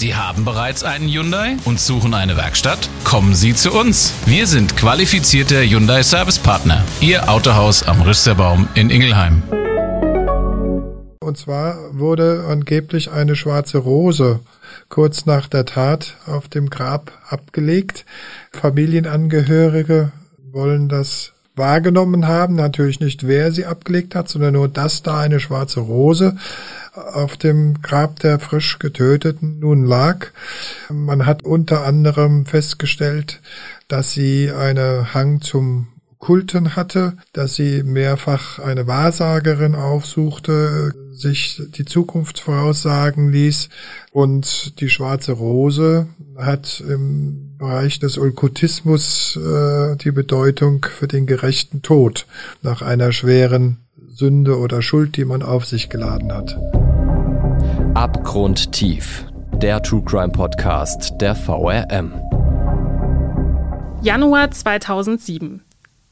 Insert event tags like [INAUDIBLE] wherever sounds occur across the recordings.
Sie haben bereits einen Hyundai und suchen eine Werkstatt? Kommen Sie zu uns. Wir sind qualifizierte Hyundai Service Partner. Ihr Autohaus am Rüsterbaum in Ingelheim. Und zwar wurde angeblich eine schwarze Rose kurz nach der Tat auf dem Grab abgelegt. Familienangehörige wollen das wahrgenommen haben, natürlich nicht wer sie abgelegt hat, sondern nur, dass da eine schwarze Rose auf dem Grab der frisch getöteten nun lag. Man hat unter anderem festgestellt, dass sie eine Hang zum Kulten hatte, dass sie mehrfach eine Wahrsagerin aufsuchte, sich die Zukunft voraussagen ließ und die schwarze Rose hat im Bereich des Okkultismus äh, die Bedeutung für den gerechten Tod nach einer schweren Sünde oder Schuld, die man auf sich geladen hat. Abgrundtief, der True Crime Podcast der VRM. Januar 2007.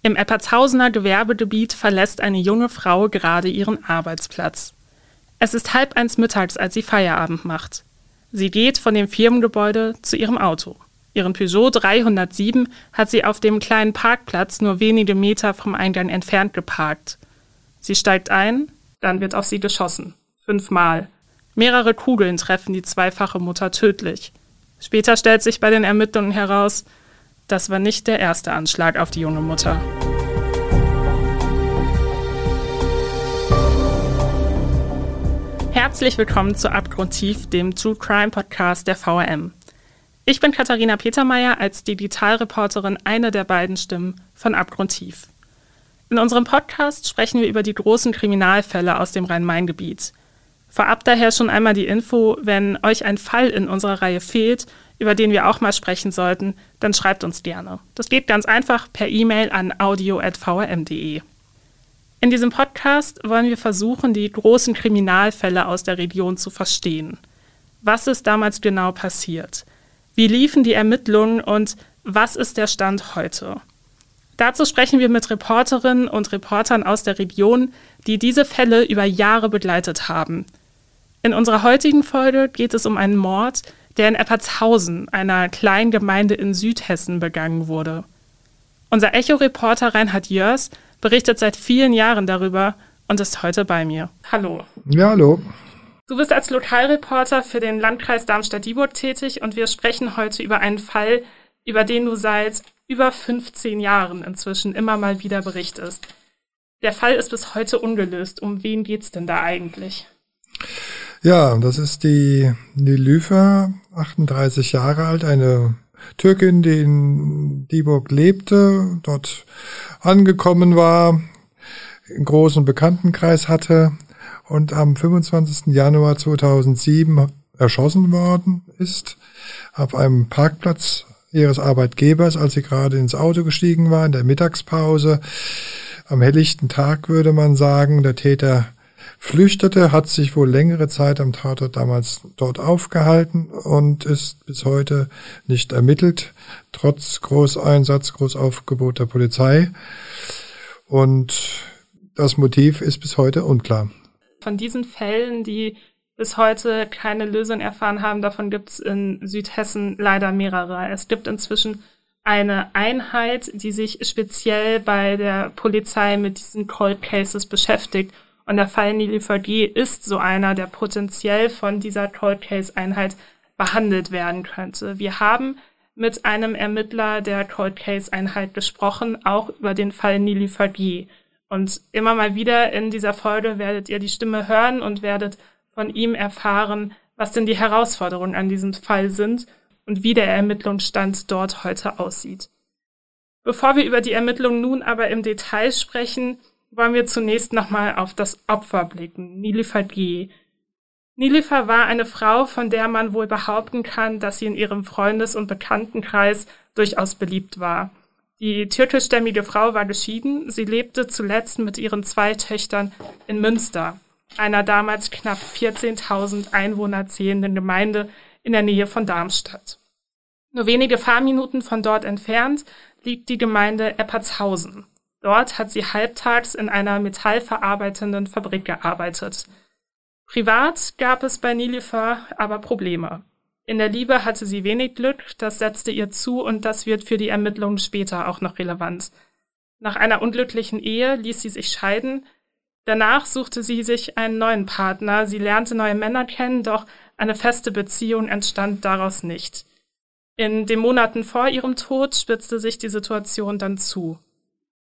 Im Eppertshausener Gewerbegebiet verlässt eine junge Frau gerade ihren Arbeitsplatz. Es ist halb eins mittags, als sie Feierabend macht. Sie geht von dem Firmengebäude zu ihrem Auto. Ihren Peugeot 307 hat sie auf dem kleinen Parkplatz nur wenige Meter vom Eingang entfernt geparkt. Sie steigt ein, dann wird auf sie geschossen. Fünfmal. Mehrere Kugeln treffen die zweifache Mutter tödlich. Später stellt sich bei den Ermittlungen heraus, das war nicht der erste Anschlag auf die junge Mutter. Herzlich willkommen zu Abgrundtief, dem True Crime Podcast der VRM. Ich bin Katharina Petermeier als Digitalreporterin eine der beiden Stimmen von Abgrundtief. In unserem Podcast sprechen wir über die großen Kriminalfälle aus dem Rhein-Main-Gebiet. Vorab daher schon einmal die Info, wenn euch ein Fall in unserer Reihe fehlt über den wir auch mal sprechen sollten, dann schreibt uns gerne. Das geht ganz einfach per E-Mail an audio.vrm.de. In diesem Podcast wollen wir versuchen, die großen Kriminalfälle aus der Region zu verstehen. Was ist damals genau passiert? Wie liefen die Ermittlungen und was ist der Stand heute? Dazu sprechen wir mit Reporterinnen und Reportern aus der Region, die diese Fälle über Jahre begleitet haben. In unserer heutigen Folge geht es um einen Mord, der in Eppertshausen, einer kleinen Gemeinde in Südhessen, begangen wurde. Unser Echo-Reporter Reinhard Jörs berichtet seit vielen Jahren darüber und ist heute bei mir. Hallo. Ja, hallo. Du bist als Lokalreporter für den Landkreis Darmstadt-Dieburg tätig und wir sprechen heute über einen Fall, über den du seit über 15 Jahren inzwischen immer mal wieder berichtest. Der Fall ist bis heute ungelöst. Um wen geht's denn da eigentlich? Ja, das ist die Nilüfer, 38 Jahre alt, eine Türkin, die in Dieburg lebte, dort angekommen war, einen großen Bekanntenkreis hatte und am 25. Januar 2007 erschossen worden ist auf einem Parkplatz ihres Arbeitgebers, als sie gerade ins Auto gestiegen war, in der Mittagspause. Am helllichten Tag würde man sagen, der Täter flüchtete, hat sich wohl längere Zeit am Tatort damals dort aufgehalten und ist bis heute nicht ermittelt, trotz Großeinsatz, Großaufgebot der Polizei. Und das Motiv ist bis heute unklar. Von diesen Fällen, die bis heute keine Lösung erfahren haben, davon gibt es in Südhessen leider mehrere. Es gibt inzwischen eine Einheit, die sich speziell bei der Polizei mit diesen Cold Cases beschäftigt und der Fall Nili Vergeh ist so einer, der potenziell von dieser Cold Case Einheit behandelt werden könnte. Wir haben mit einem Ermittler der Cold Case Einheit gesprochen, auch über den Fall Nili Vergeh. Und immer mal wieder in dieser Folge werdet ihr die Stimme hören und werdet von ihm erfahren, was denn die Herausforderungen an diesem Fall sind und wie der Ermittlungsstand dort heute aussieht. Bevor wir über die Ermittlungen nun aber im Detail sprechen, wollen wir zunächst nochmal auf das Opfer blicken, Nilüfer G. Nilüfer war eine Frau, von der man wohl behaupten kann, dass sie in ihrem Freundes- und Bekanntenkreis durchaus beliebt war. Die türkischstämmige Frau war geschieden. Sie lebte zuletzt mit ihren zwei Töchtern in Münster, einer damals knapp 14.000 Einwohner zählenden Gemeinde in der Nähe von Darmstadt. Nur wenige Fahrminuten von dort entfernt liegt die Gemeinde Eppertshausen. Dort hat sie halbtags in einer metallverarbeitenden Fabrik gearbeitet. Privat gab es bei Nilüfer aber Probleme. In der Liebe hatte sie wenig Glück, das setzte ihr zu und das wird für die Ermittlungen später auch noch relevant. Nach einer unglücklichen Ehe ließ sie sich scheiden. Danach suchte sie sich einen neuen Partner, sie lernte neue Männer kennen, doch eine feste Beziehung entstand daraus nicht. In den Monaten vor ihrem Tod spitzte sich die Situation dann zu.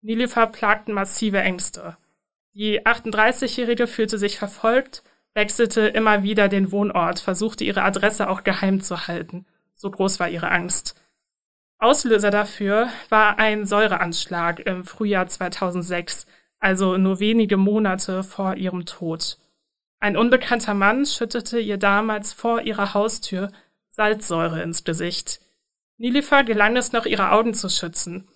Nilüfer plagten massive Ängste. Die 38-Jährige fühlte sich verfolgt, wechselte immer wieder den Wohnort, versuchte ihre Adresse auch geheim zu halten. So groß war ihre Angst. Auslöser dafür war ein Säureanschlag im Frühjahr 2006, also nur wenige Monate vor ihrem Tod. Ein unbekannter Mann schüttete ihr damals vor ihrer Haustür Salzsäure ins Gesicht. Nilifer gelang es noch, ihre Augen zu schützen.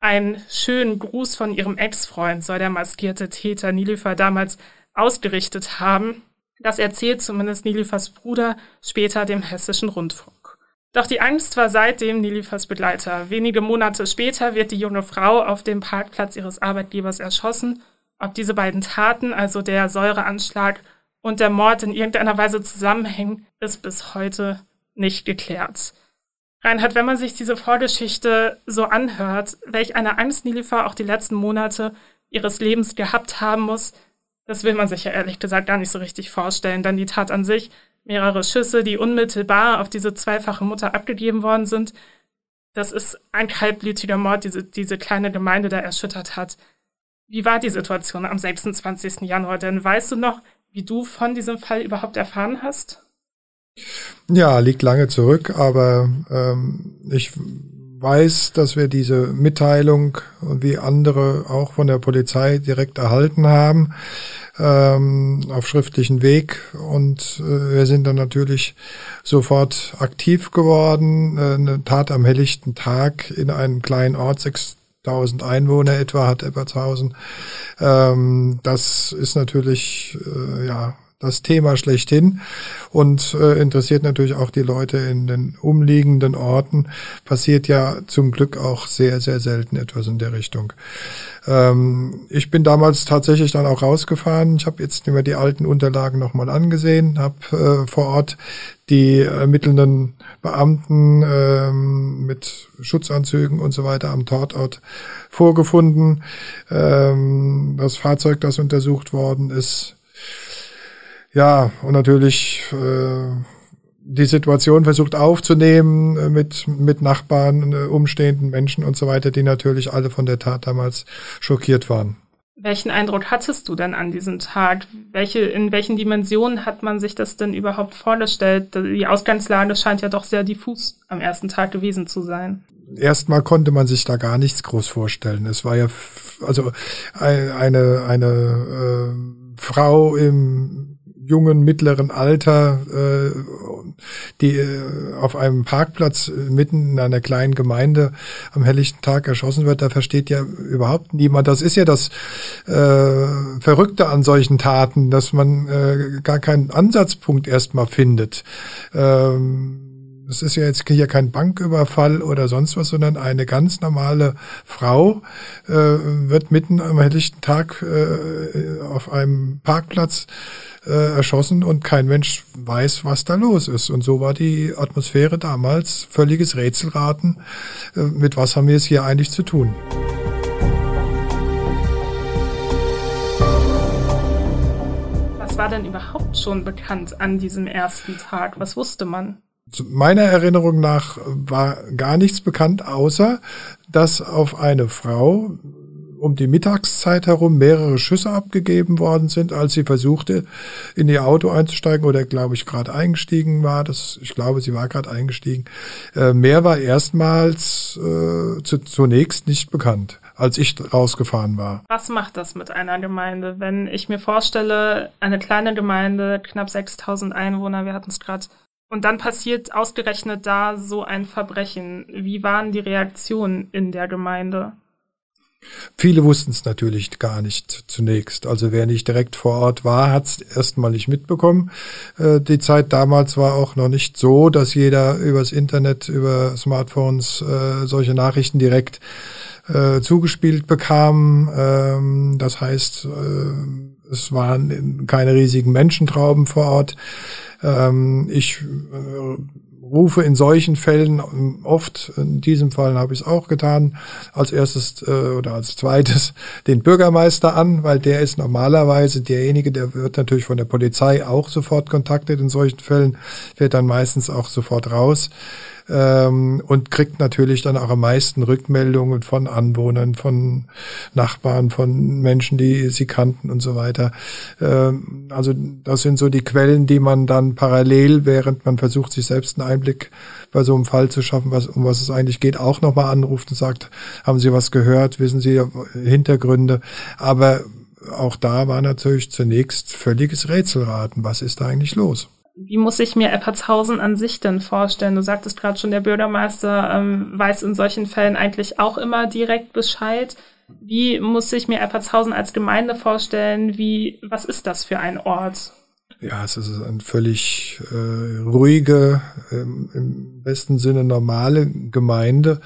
Ein schönen Gruß von ihrem Ex-Freund soll der maskierte Täter Nilifer damals ausgerichtet haben. Das erzählt zumindest Nilifers Bruder später dem hessischen Rundfunk. Doch die Angst war seitdem Nilifers Begleiter. Wenige Monate später wird die junge Frau auf dem Parkplatz ihres Arbeitgebers erschossen. Ob diese beiden Taten, also der Säureanschlag und der Mord in irgendeiner Weise zusammenhängen, ist bis heute nicht geklärt. Reinhard, wenn man sich diese Vorgeschichte so anhört, welch eine Angst Nilifa auch die letzten Monate ihres Lebens gehabt haben muss, das will man sich ja ehrlich gesagt gar nicht so richtig vorstellen. Dann die Tat an sich, mehrere Schüsse, die unmittelbar auf diese zweifache Mutter abgegeben worden sind. Das ist ein kaltblütiger Mord, diese, diese kleine Gemeinde da erschüttert hat. Wie war die Situation am 26. Januar? Denn weißt du noch, wie du von diesem Fall überhaupt erfahren hast? Ja, liegt lange zurück, aber ähm, ich weiß, dass wir diese Mitteilung und wie andere auch von der Polizei direkt erhalten haben ähm, auf schriftlichen Weg und äh, wir sind dann natürlich sofort aktiv geworden. Äh, eine Tat am helllichten Tag in einem kleinen Ort, 6000 Einwohner etwa hat Ebertshausen. Ähm, das ist natürlich äh, ja das Thema schlechthin und äh, interessiert natürlich auch die Leute in den umliegenden Orten. Passiert ja zum Glück auch sehr, sehr selten etwas in der Richtung. Ähm, ich bin damals tatsächlich dann auch rausgefahren. Ich habe jetzt mir die alten Unterlagen nochmal angesehen, habe äh, vor Ort die ermittelnden Beamten ähm, mit Schutzanzügen und so weiter am Tatort vorgefunden. Ähm, das Fahrzeug, das untersucht worden ist, ja, und natürlich äh, die Situation versucht aufzunehmen äh, mit, mit Nachbarn, äh, umstehenden Menschen und so weiter, die natürlich alle von der Tat damals schockiert waren. Welchen Eindruck hattest du denn an diesem Tag? Welche, in welchen Dimensionen hat man sich das denn überhaupt vorgestellt? Die Ausgangslage scheint ja doch sehr diffus am ersten Tag gewesen zu sein. Erstmal konnte man sich da gar nichts groß vorstellen. Es war ja also eine, eine, eine äh, Frau im jungen, mittleren Alter, äh, die äh, auf einem Parkplatz äh, mitten in einer kleinen Gemeinde am helllichten Tag erschossen wird, da versteht ja überhaupt niemand. Das ist ja das äh, Verrückte an solchen Taten, dass man äh, gar keinen Ansatzpunkt erstmal findet. Ähm, es ist ja jetzt hier kein Banküberfall oder sonst was, sondern eine ganz normale Frau äh, wird mitten am helllichten Tag äh, auf einem Parkplatz äh, erschossen und kein Mensch weiß, was da los ist. Und so war die Atmosphäre damals völliges Rätselraten. Äh, mit was haben wir es hier eigentlich zu tun? Was war denn überhaupt schon bekannt an diesem ersten Tag? Was wusste man? Meiner Erinnerung nach war gar nichts bekannt, außer dass auf eine Frau um die Mittagszeit herum mehrere Schüsse abgegeben worden sind, als sie versuchte, in ihr Auto einzusteigen oder, glaube ich, gerade eingestiegen war. Das, ich glaube, sie war gerade eingestiegen. Äh, mehr war erstmals äh, zu, zunächst nicht bekannt, als ich rausgefahren war. Was macht das mit einer Gemeinde? Wenn ich mir vorstelle, eine kleine Gemeinde, knapp 6000 Einwohner, wir hatten es gerade und dann passiert ausgerechnet da so ein Verbrechen. Wie waren die Reaktionen in der Gemeinde? Viele wussten es natürlich gar nicht zunächst. Also wer nicht direkt vor Ort war, hat es erstmal nicht mitbekommen. Äh, die Zeit damals war auch noch nicht so, dass jeder übers Internet, über Smartphones äh, solche Nachrichten direkt äh, zugespielt bekam. Ähm, das heißt, äh, es waren keine riesigen Menschentrauben vor Ort. Ähm, ich äh, rufe in solchen Fällen oft, in diesem Fall habe ich es auch getan, als erstes äh, oder als zweites [LAUGHS] den Bürgermeister an, weil der ist normalerweise derjenige, der wird natürlich von der Polizei auch sofort kontaktiert in solchen Fällen, fährt dann meistens auch sofort raus ähm, und kriegt natürlich dann auch am meisten Rückmeldungen von Anwohnern, von Nachbarn, von Menschen, die sie kannten und so weiter. Ähm, also das sind so die Quellen, die man dann parallel, während man versucht, sich selbst einen Einblick bei so einem Fall zu schaffen, was, um was es eigentlich geht, auch nochmal anruft und sagt, haben Sie was gehört, wissen Sie Hintergründe. Aber auch da war natürlich zunächst völliges Rätselraten. Was ist da eigentlich los? Wie muss ich mir Eppertshausen an sich denn vorstellen? Du sagtest gerade schon, der Bürgermeister ähm, weiß in solchen Fällen eigentlich auch immer direkt Bescheid. Wie muss ich mir Eppertshausen als Gemeinde vorstellen? Wie, was ist das für ein Ort? Ja, es ist eine völlig äh, ruhige, ähm, im besten Sinne normale Gemeinde,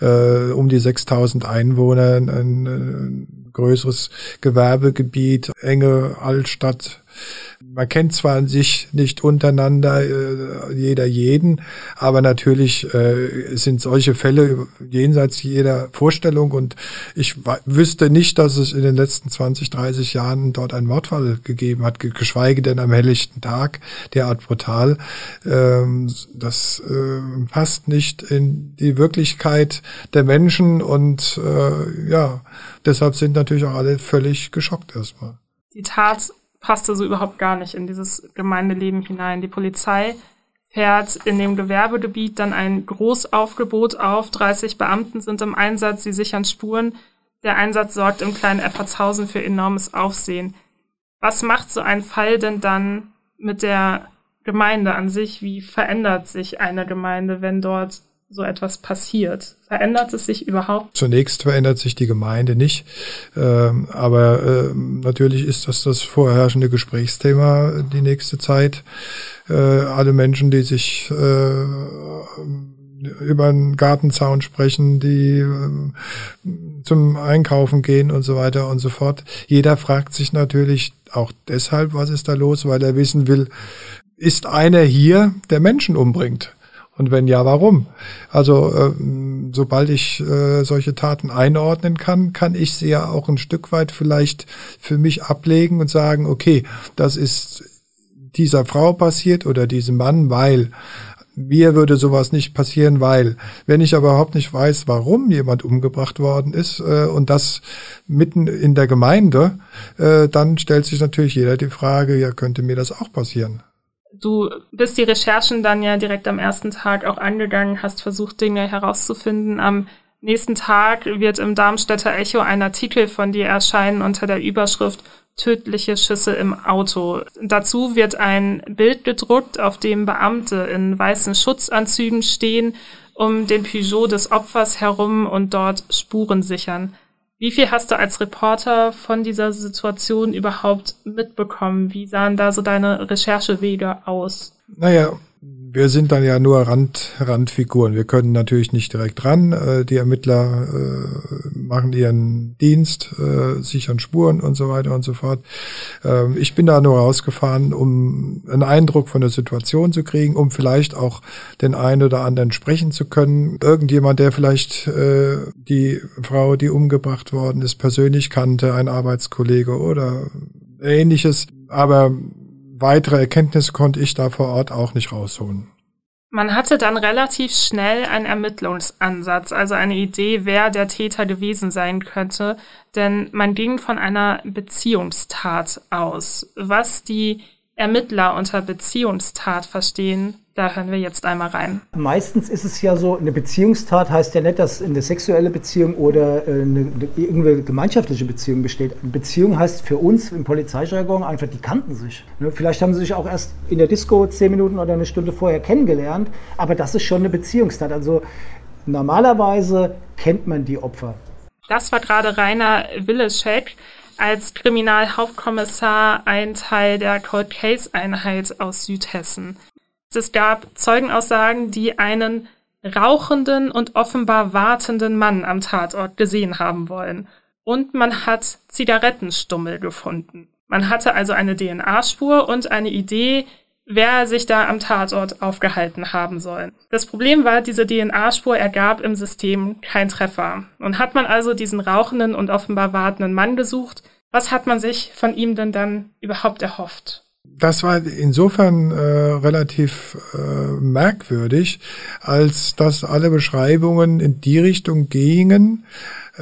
äh, um die 6000 Einwohner, ein, ein größeres Gewerbegebiet, enge Altstadt, man kennt zwar sich nicht untereinander, äh, jeder jeden, aber natürlich äh, sind solche Fälle jenseits jeder Vorstellung und ich wüsste nicht, dass es in den letzten 20, 30 Jahren dort einen Mordfall gegeben hat, geschweige denn am helllichten Tag, derart brutal. Ähm, das äh, passt nicht in die Wirklichkeit der Menschen und äh, ja, deshalb sind natürlich auch alle völlig geschockt erstmal. Die Tat passte so überhaupt gar nicht in dieses Gemeindeleben hinein. Die Polizei fährt in dem Gewerbegebiet dann ein Großaufgebot auf. 30 Beamten sind im Einsatz, sie sichern Spuren. Der Einsatz sorgt im kleinen Eppertshausen für enormes Aufsehen. Was macht so ein Fall denn dann mit der Gemeinde an sich? Wie verändert sich eine Gemeinde, wenn dort so etwas passiert? Verändert es sich überhaupt? Zunächst verändert sich die Gemeinde nicht, ähm, aber äh, natürlich ist das das vorherrschende Gesprächsthema die nächste Zeit. Äh, alle Menschen, die sich äh, über einen Gartenzaun sprechen, die äh, zum Einkaufen gehen und so weiter und so fort. Jeder fragt sich natürlich auch deshalb, was ist da los, weil er wissen will, ist einer hier, der Menschen umbringt? Und wenn ja, warum? Also äh, sobald ich äh, solche Taten einordnen kann, kann ich sie ja auch ein Stück weit vielleicht für mich ablegen und sagen, okay, das ist dieser Frau passiert oder diesem Mann, weil mir würde sowas nicht passieren, weil wenn ich aber überhaupt nicht weiß, warum jemand umgebracht worden ist äh, und das mitten in der Gemeinde, äh, dann stellt sich natürlich jeder die Frage, ja, könnte mir das auch passieren? Du bist die Recherchen dann ja direkt am ersten Tag auch angegangen, hast versucht, Dinge herauszufinden. Am nächsten Tag wird im Darmstädter Echo ein Artikel von dir erscheinen unter der Überschrift Tödliche Schüsse im Auto. Dazu wird ein Bild gedruckt, auf dem Beamte in weißen Schutzanzügen stehen, um den Peugeot des Opfers herum und dort Spuren sichern. Wie viel hast du als Reporter von dieser Situation überhaupt mitbekommen? Wie sahen da so deine Recherchewege aus? Naja, wir sind dann ja nur Rand, Randfiguren. Wir können natürlich nicht direkt ran. Äh, die Ermittler äh, machen ihren Dienst, äh, sichern Spuren und so weiter und so fort. Ähm, ich bin da nur rausgefahren, um einen Eindruck von der Situation zu kriegen, um vielleicht auch den einen oder anderen sprechen zu können. Irgendjemand, der vielleicht die Frau, die umgebracht worden ist, persönlich kannte, ein Arbeitskollege oder ähnliches. Aber weitere Erkenntnisse konnte ich da vor Ort auch nicht rausholen. Man hatte dann relativ schnell einen Ermittlungsansatz, also eine Idee, wer der Täter gewesen sein könnte, denn man ging von einer Beziehungstat aus. Was die Ermittler unter Beziehungstat verstehen, da hören wir jetzt einmal rein. Meistens ist es ja so, eine Beziehungstat heißt ja nicht, dass eine sexuelle Beziehung oder äh, eine, irgendeine gemeinschaftliche Beziehung besteht. Eine Beziehung heißt für uns im Polizeijargon einfach, die kannten sich. Ne, vielleicht haben sie sich auch erst in der Disco zehn Minuten oder eine Stunde vorher kennengelernt, aber das ist schon eine Beziehungstat. Also normalerweise kennt man die Opfer. Das war gerade Rainer Willeschek als Kriminalhauptkommissar ein Teil der Cold Case Einheit aus Südhessen. Es gab Zeugenaussagen, die einen rauchenden und offenbar wartenden Mann am Tatort gesehen haben wollen. Und man hat Zigarettenstummel gefunden. Man hatte also eine DNA-Spur und eine Idee, wer sich da am Tatort aufgehalten haben soll. Das Problem war, diese DNA-Spur ergab im System kein Treffer. Und hat man also diesen rauchenden und offenbar wartenden Mann gesucht, was hat man sich von ihm denn dann überhaupt erhofft? Das war insofern äh, relativ äh, merkwürdig, als dass alle Beschreibungen in die Richtung gingen,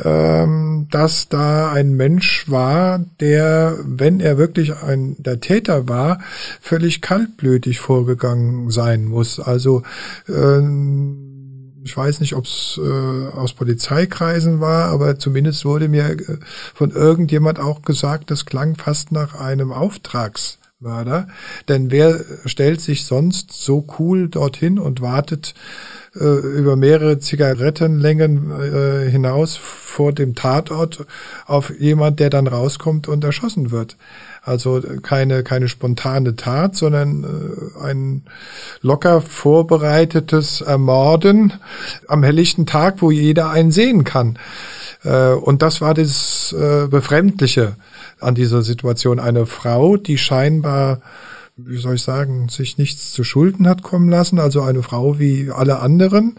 ähm, dass da ein Mensch war, der, wenn er wirklich ein der Täter war, völlig kaltblütig vorgegangen sein muss. Also ähm, ich weiß nicht, ob es äh, aus Polizeikreisen war, aber zumindest wurde mir äh, von irgendjemand auch gesagt, das klang fast nach einem Auftrags Mörder. Denn wer stellt sich sonst so cool dorthin und wartet äh, über mehrere Zigarettenlängen äh, hinaus vor dem Tatort auf jemand, der dann rauskommt und erschossen wird? Also keine, keine spontane Tat, sondern äh, ein locker vorbereitetes Ermorden am helllichten Tag, wo jeder einen sehen kann. Äh, und das war das äh, Befremdliche an dieser Situation. Eine Frau, die scheinbar wie soll ich sagen, sich nichts zu Schulden hat kommen lassen, also eine Frau wie alle anderen,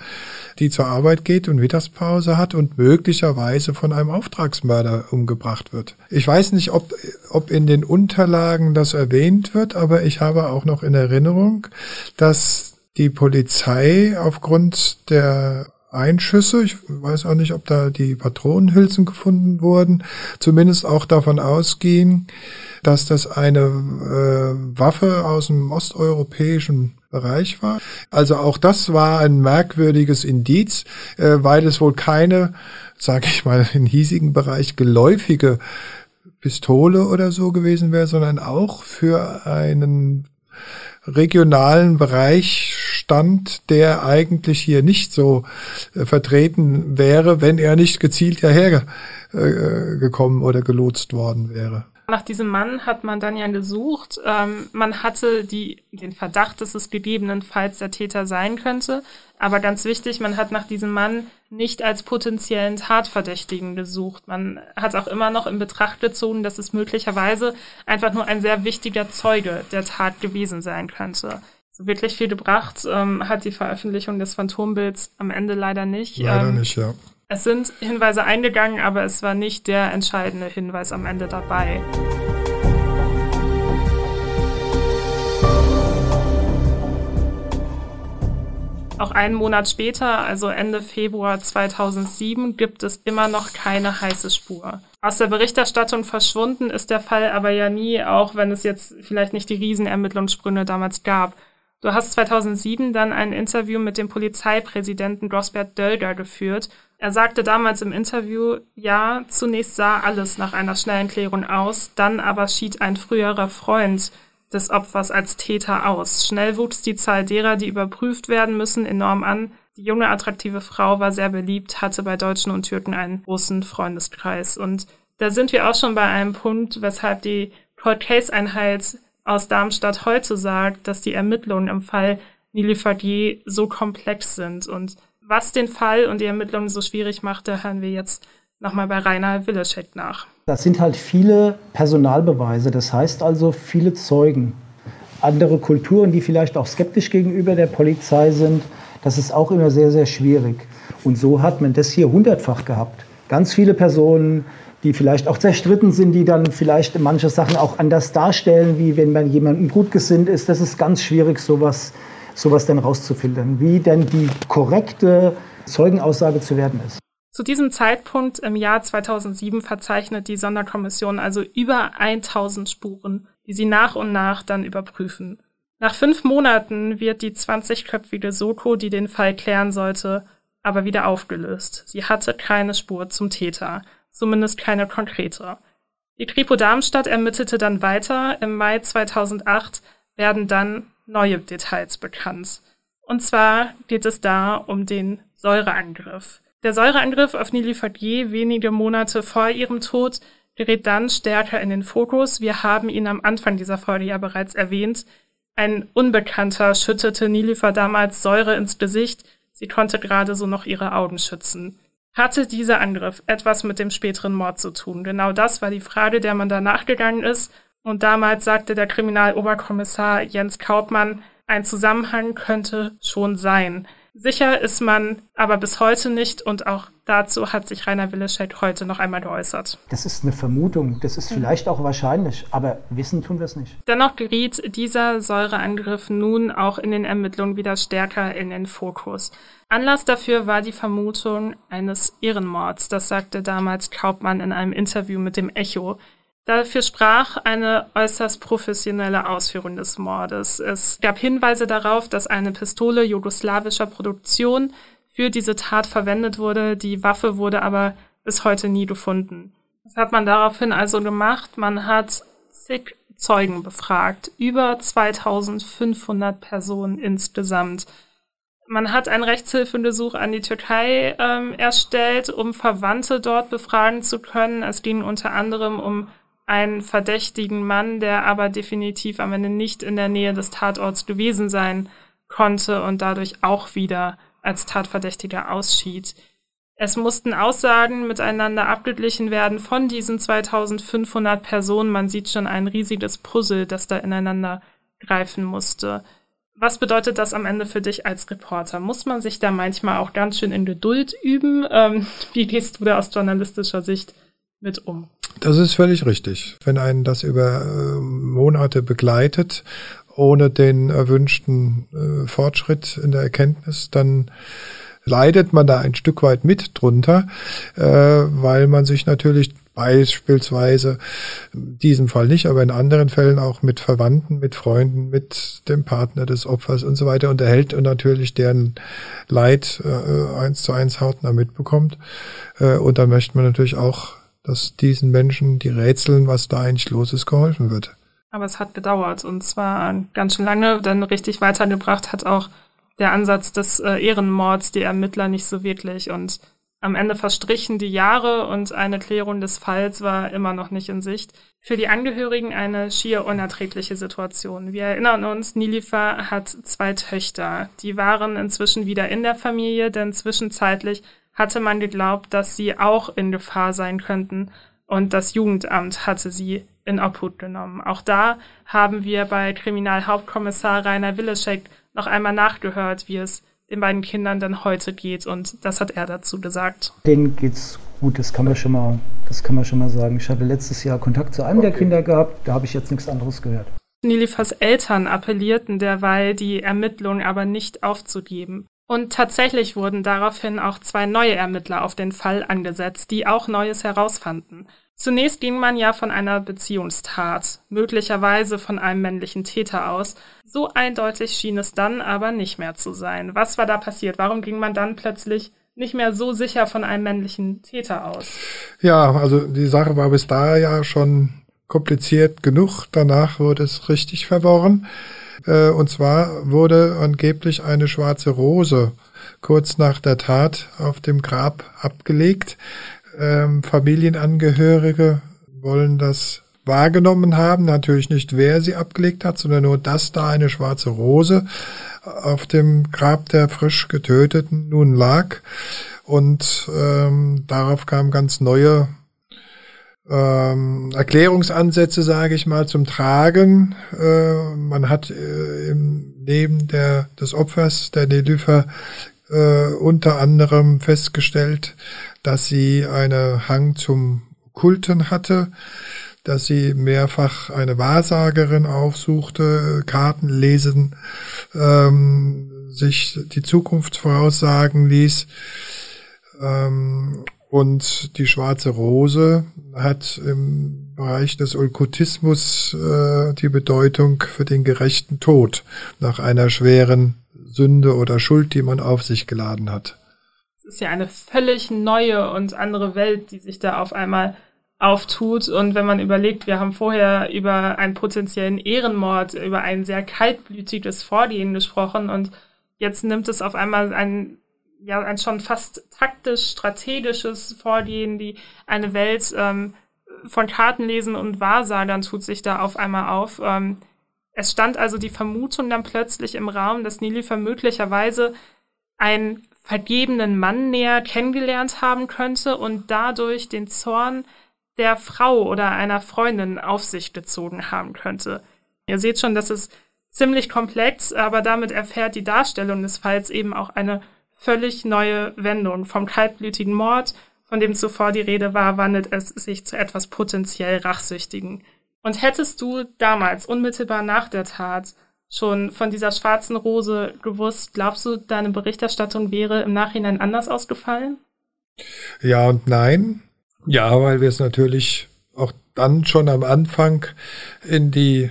die zur Arbeit geht und Mittagspause hat und möglicherweise von einem Auftragsmörder umgebracht wird. Ich weiß nicht, ob, ob in den Unterlagen das erwähnt wird, aber ich habe auch noch in Erinnerung, dass die Polizei aufgrund der Einschüsse. Ich weiß auch nicht, ob da die Patronenhülsen gefunden wurden. Zumindest auch davon ausgehen, dass das eine äh, Waffe aus dem osteuropäischen Bereich war. Also auch das war ein merkwürdiges Indiz, äh, weil es wohl keine, sage ich mal, im hiesigen Bereich geläufige Pistole oder so gewesen wäre, sondern auch für einen regionalen Bereich stand, der eigentlich hier nicht so äh, vertreten wäre, wenn er nicht gezielt hierher äh, gekommen oder gelotst worden wäre. Nach diesem Mann hat man dann ja gesucht. Ähm, man hatte die, den Verdacht, dass es gegebenenfalls der Täter sein könnte. Aber ganz wichtig, man hat nach diesem Mann nicht als potenziellen Tatverdächtigen gesucht. Man hat auch immer noch in Betracht gezogen, dass es möglicherweise einfach nur ein sehr wichtiger Zeuge der Tat gewesen sein könnte. So wirklich viel gebracht ähm, hat die Veröffentlichung des Phantombilds am Ende leider nicht. Leider ähm, nicht, ja. Es sind Hinweise eingegangen, aber es war nicht der entscheidende Hinweis am Ende dabei. Auch einen Monat später, also Ende Februar 2007, gibt es immer noch keine heiße Spur. Aus der Berichterstattung verschwunden ist der Fall aber ja nie, auch wenn es jetzt vielleicht nicht die Riesenermittlungssprünge damals gab. Du hast 2007 dann ein Interview mit dem Polizeipräsidenten Gosbert Dölger geführt er sagte damals im Interview, ja, zunächst sah alles nach einer schnellen Klärung aus, dann aber schied ein früherer Freund des Opfers als Täter aus. Schnell wuchs die Zahl derer, die überprüft werden müssen, enorm an. Die junge, attraktive Frau war sehr beliebt, hatte bei Deutschen und Türken einen großen Freundeskreis. Und da sind wir auch schon bei einem Punkt, weshalb die Cold Case Einheit aus Darmstadt heute sagt, dass die Ermittlungen im Fall Nilüfer so komplex sind und was den Fall und die Ermittlungen so schwierig machte, hören wir jetzt nochmal bei Rainer Willeschek nach. Das sind halt viele Personalbeweise, das heißt also viele Zeugen. Andere Kulturen, die vielleicht auch skeptisch gegenüber der Polizei sind, das ist auch immer sehr, sehr schwierig. Und so hat man das hier hundertfach gehabt. Ganz viele Personen, die vielleicht auch zerstritten sind, die dann vielleicht manche Sachen auch anders darstellen, wie wenn man jemandem gut gesinnt ist. Das ist ganz schwierig, sowas sowas denn rauszufiltern, wie denn die korrekte Zeugenaussage zu werden ist. Zu diesem Zeitpunkt im Jahr 2007 verzeichnet die Sonderkommission also über 1000 Spuren, die sie nach und nach dann überprüfen. Nach fünf Monaten wird die 20-köpfige Soko, die den Fall klären sollte, aber wieder aufgelöst. Sie hatte keine Spur zum Täter, zumindest keine konkrete. Die Kripo Darmstadt ermittelte dann weiter. Im Mai 2008 werden dann neue Details bekannt. Und zwar geht es da um den Säureangriff. Der Säureangriff auf Nili Fadier wenige Monate vor ihrem Tod gerät dann stärker in den Fokus. Wir haben ihn am Anfang dieser Folge ja bereits erwähnt. Ein Unbekannter schüttete Nilifer damals Säure ins Gesicht. Sie konnte gerade so noch ihre Augen schützen. Hatte dieser Angriff etwas mit dem späteren Mord zu tun? Genau das war die Frage, der man da nachgegangen ist Und damals sagte der Kriminaloberkommissar Jens Kaupmann, ein Zusammenhang könnte schon sein. Sicher ist man aber bis heute nicht und auch dazu hat sich Rainer Willeschek heute noch einmal geäußert. Das ist eine Vermutung, das ist vielleicht auch wahrscheinlich, aber wissen tun wir es nicht. Dennoch geriet dieser Säureangriff nun auch in den Ermittlungen wieder stärker in den Fokus. Anlass dafür war die Vermutung eines Ehrenmords, das sagte damals Kaupmann in einem Interview mit dem Echo. Dafür sprach eine äußerst professionelle Ausführung des Mordes. Es gab Hinweise darauf, dass eine Pistole jugoslawischer Produktion für diese Tat verwendet wurde. Die Waffe wurde aber bis heute nie gefunden. Das hat man daraufhin also gemacht. Man hat zig Zeugen befragt, über 2500 Personen insgesamt. Man hat ein Rechtshilfegesuch an die Türkei ähm, erstellt, um Verwandte dort befragen zu können. Es ging unter anderem um einen verdächtigen Mann, der aber definitiv am Ende nicht in der Nähe des Tatorts gewesen sein konnte und dadurch auch wieder als Tatverdächtiger ausschied. Es mussten Aussagen miteinander abgeglichen werden von diesen 2500 Personen. Man sieht schon ein riesiges Puzzle, das da ineinander greifen musste. Was bedeutet das am Ende für dich als Reporter? Muss man sich da manchmal auch ganz schön in Geduld üben? Ähm, [LAUGHS] wie gehst du da aus journalistischer Sicht mit um? Das ist völlig richtig. Wenn einen das über äh, Monate begleitet, ohne den erwünschten äh, Fortschritt in der Erkenntnis, dann leidet man da ein Stück weit mit drunter, äh, weil man sich natürlich beispielsweise in diesem Fall nicht, aber in anderen Fällen auch mit Verwandten, mit Freunden, mit dem Partner des Opfers und so weiter unterhält und natürlich deren Leid äh, eins zu eins hautnah mitbekommt. Und dann möchte man natürlich auch dass diesen Menschen, die rätseln, was da eigentlich los ist, geholfen wird. Aber es hat gedauert und zwar ganz schön lange. Dann richtig weitergebracht hat auch der Ansatz des äh, Ehrenmords die Ermittler nicht so wirklich. Und am Ende verstrichen die Jahre und eine Klärung des Falls war immer noch nicht in Sicht. Für die Angehörigen eine schier unerträgliche Situation. Wir erinnern uns, Nilifa hat zwei Töchter. Die waren inzwischen wieder in der Familie, denn zwischenzeitlich hatte man geglaubt, dass sie auch in Gefahr sein könnten und das Jugendamt hatte sie in Obhut genommen. Auch da haben wir bei Kriminalhauptkommissar Rainer Willeschek noch einmal nachgehört, wie es den beiden Kindern dann heute geht und das hat er dazu gesagt. Denen geht's gut, das kann man schon mal, das kann man schon mal sagen. Ich hatte letztes Jahr Kontakt zu einem der Kinder gehabt, da habe ich jetzt nichts anderes gehört. Nilifas Eltern appellierten derweil, die Ermittlungen aber nicht aufzugeben. Und tatsächlich wurden daraufhin auch zwei neue Ermittler auf den Fall angesetzt, die auch Neues herausfanden. Zunächst ging man ja von einer Beziehungstat, möglicherweise von einem männlichen Täter aus. So eindeutig schien es dann aber nicht mehr zu sein. Was war da passiert? Warum ging man dann plötzlich nicht mehr so sicher von einem männlichen Täter aus? Ja, also die Sache war bis da ja schon kompliziert genug. Danach wurde es richtig verworren. Äh, und zwar wurde angeblich eine schwarze Rose kurz nach der Tat auf dem Grab abgelegt. Ähm, Familienangehörige wollen das wahrgenommen haben, natürlich nicht wer sie abgelegt hat, sondern nur, dass da eine schwarze Rose auf dem Grab der frisch getöteten nun lag. Und ähm, darauf kamen ganz neue ähm, Erklärungsansätze, sage ich mal, zum Tragen. Äh, man hat äh, im Leben der, des Opfers, der Nelüfer, äh, unter anderem festgestellt, dass sie einen Hang zum Kulten hatte, dass sie mehrfach eine Wahrsagerin aufsuchte, Karten lesen, ähm, sich die Zukunft voraussagen ließ. Ähm, und die schwarze Rose hat im Bereich des Okkultismus äh, die Bedeutung für den gerechten Tod nach einer schweren Sünde oder Schuld, die man auf sich geladen hat. Es ist ja eine völlig neue und andere Welt, die sich da auf einmal auftut. Und wenn man überlegt, wir haben vorher über einen potenziellen Ehrenmord, über ein sehr kaltblütiges Vorgehen gesprochen und jetzt nimmt es auf einmal einen ja ein schon fast taktisch strategisches Vorgehen, die eine Welt ähm, von Kartenlesen und Wahrsagern tut sich da auf einmal auf. Ähm, es stand also die Vermutung dann plötzlich im Raum, dass Nilifer möglicherweise einen vergebenen Mann näher kennengelernt haben könnte und dadurch den Zorn der Frau oder einer Freundin auf sich gezogen haben könnte. Ihr seht schon, dass es ziemlich komplex, aber damit erfährt die Darstellung des Falls eben auch eine völlig neue Wendung. Vom kaltblütigen Mord, von dem zuvor die Rede war, wandelt es sich zu etwas potenziell Rachsüchtigen. Und hättest du damals, unmittelbar nach der Tat, schon von dieser schwarzen Rose gewusst, glaubst du, deine Berichterstattung wäre im Nachhinein anders ausgefallen? Ja und nein. Ja, weil wir es natürlich auch dann schon am Anfang in die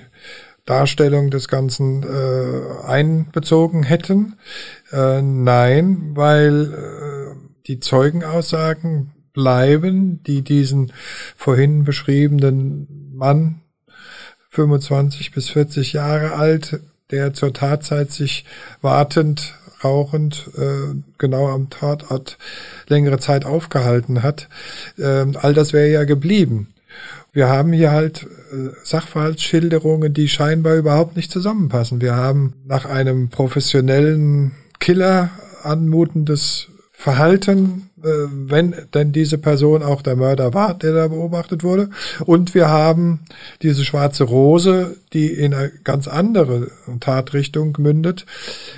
Darstellung des Ganzen äh, einbezogen hätten. Äh, nein, weil äh, die Zeugenaussagen bleiben, die diesen vorhin beschriebenen Mann 25 bis 40 Jahre alt, der zur Tatzeit sich wartend, rauchend, äh, genau am Tatort längere Zeit aufgehalten hat. Äh, all das wäre ja geblieben. Wir haben hier halt äh, Sachverhaltsschilderungen, die scheinbar überhaupt nicht zusammenpassen. Wir haben nach einem professionellen Killer anmutendes Verhalten, äh, wenn denn diese Person auch der Mörder war, der da beobachtet wurde. Und wir haben diese schwarze Rose, die in eine ganz andere Tatrichtung mündet,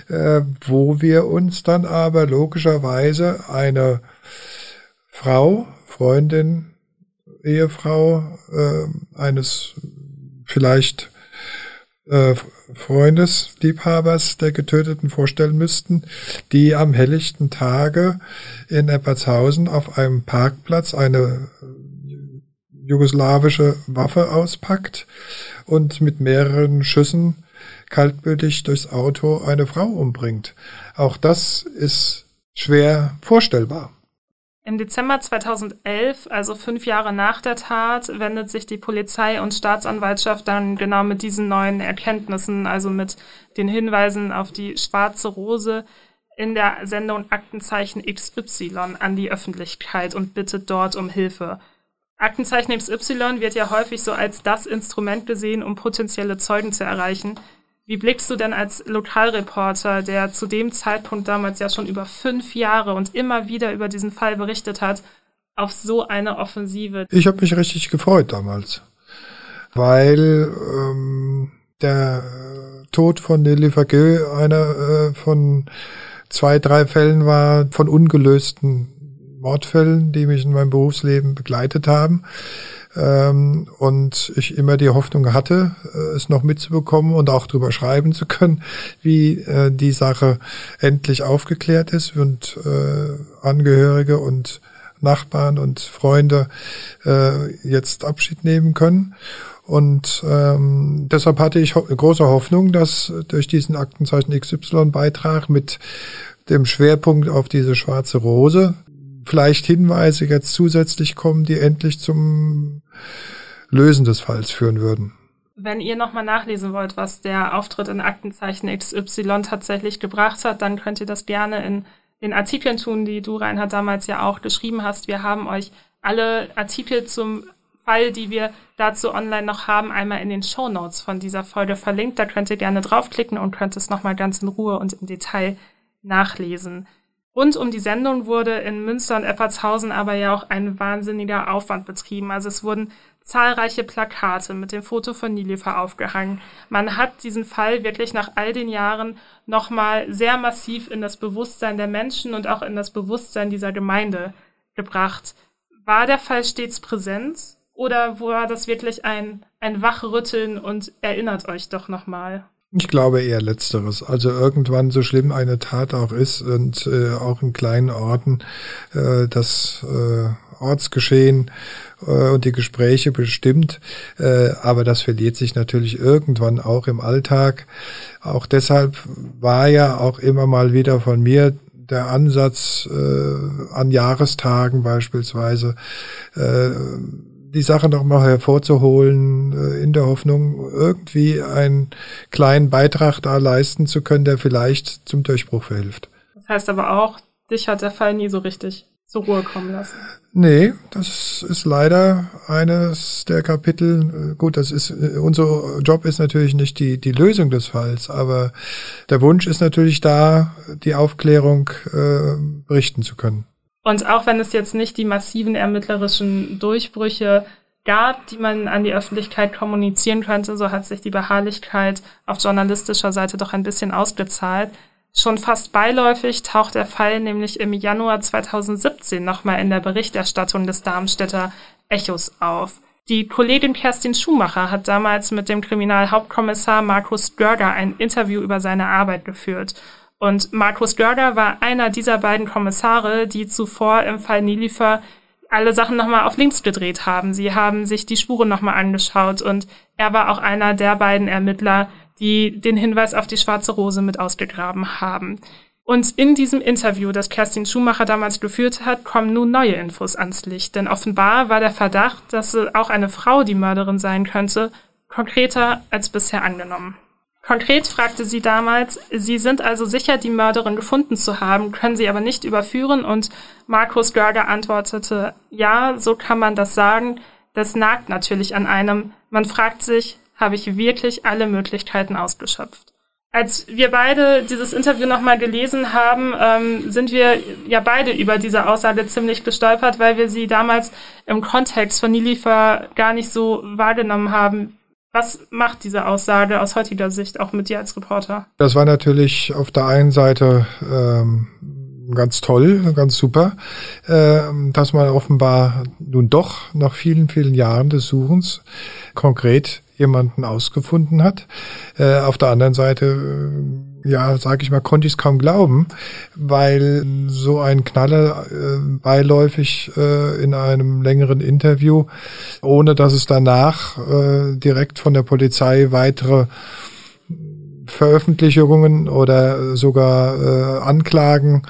äh, wo wir uns dann aber logischerweise eine Frau, Freundin, Ehefrau äh, eines vielleicht äh, Freundes, Liebhabers der Getöteten vorstellen müssten, die am helllichten Tage in Eppertshausen auf einem Parkplatz eine jugoslawische Waffe auspackt und mit mehreren Schüssen kaltblütig durchs Auto eine Frau umbringt. Auch das ist schwer vorstellbar. Im Dezember 2011, also fünf Jahre nach der Tat, wendet sich die Polizei und Staatsanwaltschaft dann genau mit diesen neuen Erkenntnissen, also mit den Hinweisen auf die schwarze Rose in der Sendung Aktenzeichen XY an die Öffentlichkeit und bittet dort um Hilfe. Aktenzeichen XY wird ja häufig so als das Instrument gesehen, um potenzielle Zeugen zu erreichen. Wie blickst du denn als Lokalreporter, der zu dem Zeitpunkt damals ja schon über fünf Jahre und immer wieder über diesen Fall berichtet hat, auf so eine Offensive? Ich habe mich richtig gefreut damals, weil ähm, der Tod von Nelly Vergö einer äh, von zwei, drei Fällen war, von ungelösten Mordfällen, die mich in meinem Berufsleben begleitet haben ähm, und ich immer die Hoffnung hatte, äh, es noch mitzubekommen und auch drüber schreiben zu können, wie äh, die Sache endlich aufgeklärt ist und äh, Angehörige und Nachbarn und Freunde äh, jetzt Abschied nehmen können. Und ähm, deshalb hatte ich ho große Hoffnung, dass durch diesen Aktenzeichen XY-Beitrag mit dem Schwerpunkt auf diese schwarze Rose vielleicht Hinweise jetzt zusätzlich kommen, die endlich zum Lösen des Falls führen würden. Wenn ihr nochmal nachlesen wollt, was der Auftritt in Aktenzeichen XY tatsächlich gebracht hat, dann könnt ihr das gerne in den Artikeln tun, die du, Reinhard, damals ja auch geschrieben hast. Wir haben euch alle Artikel zum Fall, die wir dazu online noch haben, einmal in den Show Notes von dieser Folge verlinkt. Da könnt ihr gerne draufklicken und könnt es nochmal ganz in Ruhe und im Detail nachlesen. Rund um die Sendung wurde in Münster und Eppertshausen aber ja auch ein wahnsinniger Aufwand betrieben. Also es wurden zahlreiche Plakate mit dem Foto von Nilifer aufgehangen. Man hat diesen Fall wirklich nach all den Jahren nochmal sehr massiv in das Bewusstsein der Menschen und auch in das Bewusstsein dieser Gemeinde gebracht. War der Fall stets präsent oder war das wirklich ein, ein Wachrütteln und erinnert euch doch nochmal? Ich glaube eher letzteres. Also irgendwann, so schlimm eine Tat auch ist und äh, auch in kleinen Orten, äh, das äh, Ortsgeschehen äh, und die Gespräche bestimmt. Äh, aber das verliert sich natürlich irgendwann auch im Alltag. Auch deshalb war ja auch immer mal wieder von mir der Ansatz äh, an Jahrestagen beispielsweise, äh, die Sache noch mal hervorzuholen, äh, in der Hoffnung, irgendwie einen kleinen Beitrag da leisten zu können, der vielleicht zum Durchbruch verhilft. Das heißt aber auch, dich hat der Fall nie so richtig zur Ruhe kommen lassen. Nee, das ist leider eines der Kapitel. Äh, gut, das ist, äh, unser Job ist natürlich nicht die, die Lösung des Falls, aber der Wunsch ist natürlich da, die Aufklärung äh, berichten zu können. Und auch wenn es jetzt nicht die massiven ermittlerischen Durchbrüche gab, die man an die Öffentlichkeit kommunizieren könnte, so hat sich die Beharrlichkeit auf journalistischer Seite doch ein bisschen ausgezahlt. Schon fast beiläufig taucht der Fall nämlich im Januar 2017 nochmal in der Berichterstattung des Darmstädter Echos auf. Die Kollegin Kerstin Schumacher hat damals mit dem Kriminalhauptkommissar Markus Görger ein Interview über seine Arbeit geführt. Und Markus Görger war einer dieser beiden Kommissare, die zuvor im Fall Nilifer alle Sachen nochmal auf links gedreht haben. Sie haben sich die Spuren nochmal angeschaut und er war auch einer der beiden Ermittler, die den Hinweis auf die schwarze Rose mit ausgegraben haben. Und in diesem Interview, das Kerstin Schumacher damals geführt hat, kommen nun neue Infos ans Licht. Denn offenbar war der Verdacht, dass auch eine Frau die Mörderin sein könnte, konkreter als bisher angenommen. Konkret fragte sie damals, Sie sind also sicher, die Mörderin gefunden zu haben, können Sie aber nicht überführen und Markus Görger antwortete, ja, so kann man das sagen, das nagt natürlich an einem. Man fragt sich, habe ich wirklich alle Möglichkeiten ausgeschöpft. Als wir beide dieses Interview nochmal gelesen haben, ähm, sind wir ja beide über diese Aussage ziemlich gestolpert, weil wir sie damals im Kontext von Nilifer gar nicht so wahrgenommen haben. Was macht diese Aussage aus heutiger Sicht auch mit dir als Reporter? Das war natürlich auf der einen Seite ähm, ganz toll, ganz super, äh, dass man offenbar nun doch nach vielen, vielen Jahren des Suchens konkret jemanden ausgefunden hat. Äh, auf der anderen Seite, äh, ja, sage ich mal, konnte ich es kaum glauben, weil so ein Knaller äh, beiläufig äh, in einem längeren Interview, ohne dass es danach äh, direkt von der Polizei weitere Veröffentlichungen oder sogar äh, Anklagen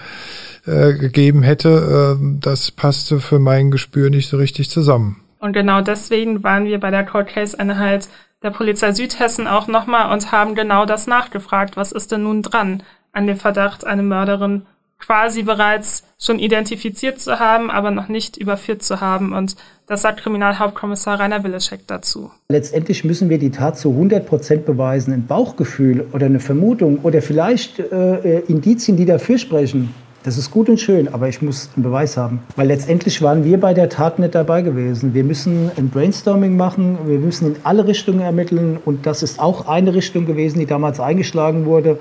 äh, gegeben hätte, äh, das passte für mein Gespür nicht so richtig zusammen. Und genau deswegen waren wir bei der Cold Case Einheit der Polizei Südhessen auch nochmal und haben genau das nachgefragt. Was ist denn nun dran an dem Verdacht, eine Mörderin quasi bereits schon identifiziert zu haben, aber noch nicht überführt zu haben. Und das sagt Kriminalhauptkommissar Rainer Willeschek dazu. Letztendlich müssen wir die Tat zu 100 Prozent beweisen. Ein Bauchgefühl oder eine Vermutung oder vielleicht äh, äh Indizien, die dafür sprechen, das ist gut und schön, aber ich muss einen Beweis haben. Weil letztendlich waren wir bei der Tat nicht dabei gewesen. Wir müssen ein Brainstorming machen, wir müssen in alle Richtungen ermitteln und das ist auch eine Richtung gewesen, die damals eingeschlagen wurde.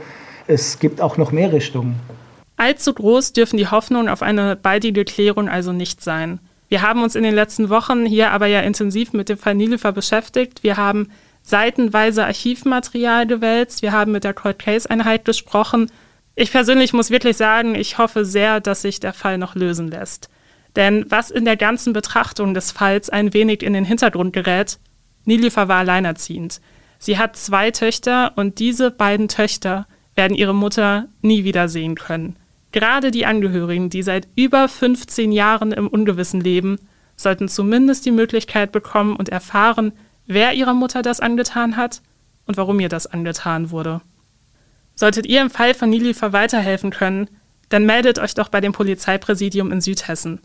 Es gibt auch noch mehr Richtungen. Allzu groß dürfen die Hoffnungen auf eine baldige Klärung also nicht sein. Wir haben uns in den letzten Wochen hier aber ja intensiv mit dem Fall Nilefer beschäftigt. Wir haben seitenweise Archivmaterial gewälzt, wir haben mit der Cold Case Einheit gesprochen ich persönlich muss wirklich sagen, ich hoffe sehr, dass sich der Fall noch lösen lässt. Denn was in der ganzen Betrachtung des Falls ein wenig in den Hintergrund gerät, Nilifa war alleinerziehend. Sie hat zwei Töchter und diese beiden Töchter werden ihre Mutter nie wiedersehen können. Gerade die Angehörigen, die seit über 15 Jahren im Ungewissen leben, sollten zumindest die Möglichkeit bekommen und erfahren, wer ihrer Mutter das angetan hat und warum ihr das angetan wurde. Solltet ihr im Fall von Nilifer weiterhelfen können, dann meldet euch doch bei dem Polizeipräsidium in Südhessen.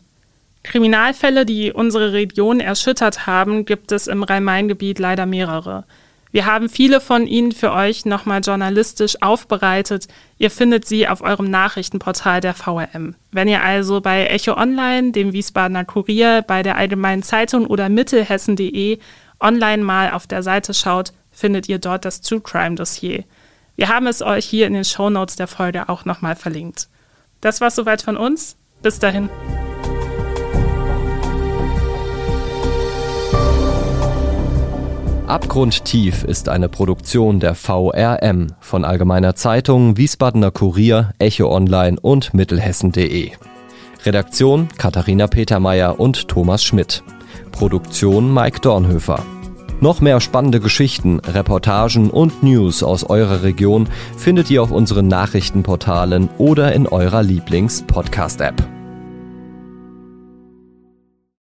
Kriminalfälle, die unsere Region erschüttert haben, gibt es im Rhein-Main-Gebiet leider mehrere. Wir haben viele von ihnen für euch nochmal journalistisch aufbereitet. Ihr findet sie auf eurem Nachrichtenportal der VRM. Wenn ihr also bei Echo Online, dem Wiesbadener Kurier, bei der Allgemeinen Zeitung oder mittelhessen.de online mal auf der Seite schaut, findet ihr dort das True Crime Dossier. Wir haben es euch hier in den Show Notes der Folge auch nochmal verlinkt. Das war soweit von uns. Bis dahin. Abgrundtief ist eine Produktion der VRM von Allgemeiner Zeitung, Wiesbadener Kurier, Echo Online und Mittelhessen.de. Redaktion Katharina Petermeier und Thomas Schmidt. Produktion Mike Dornhöfer. Noch mehr spannende Geschichten, Reportagen und News aus eurer Region findet ihr auf unseren Nachrichtenportalen oder in eurer Lieblings-Podcast-App.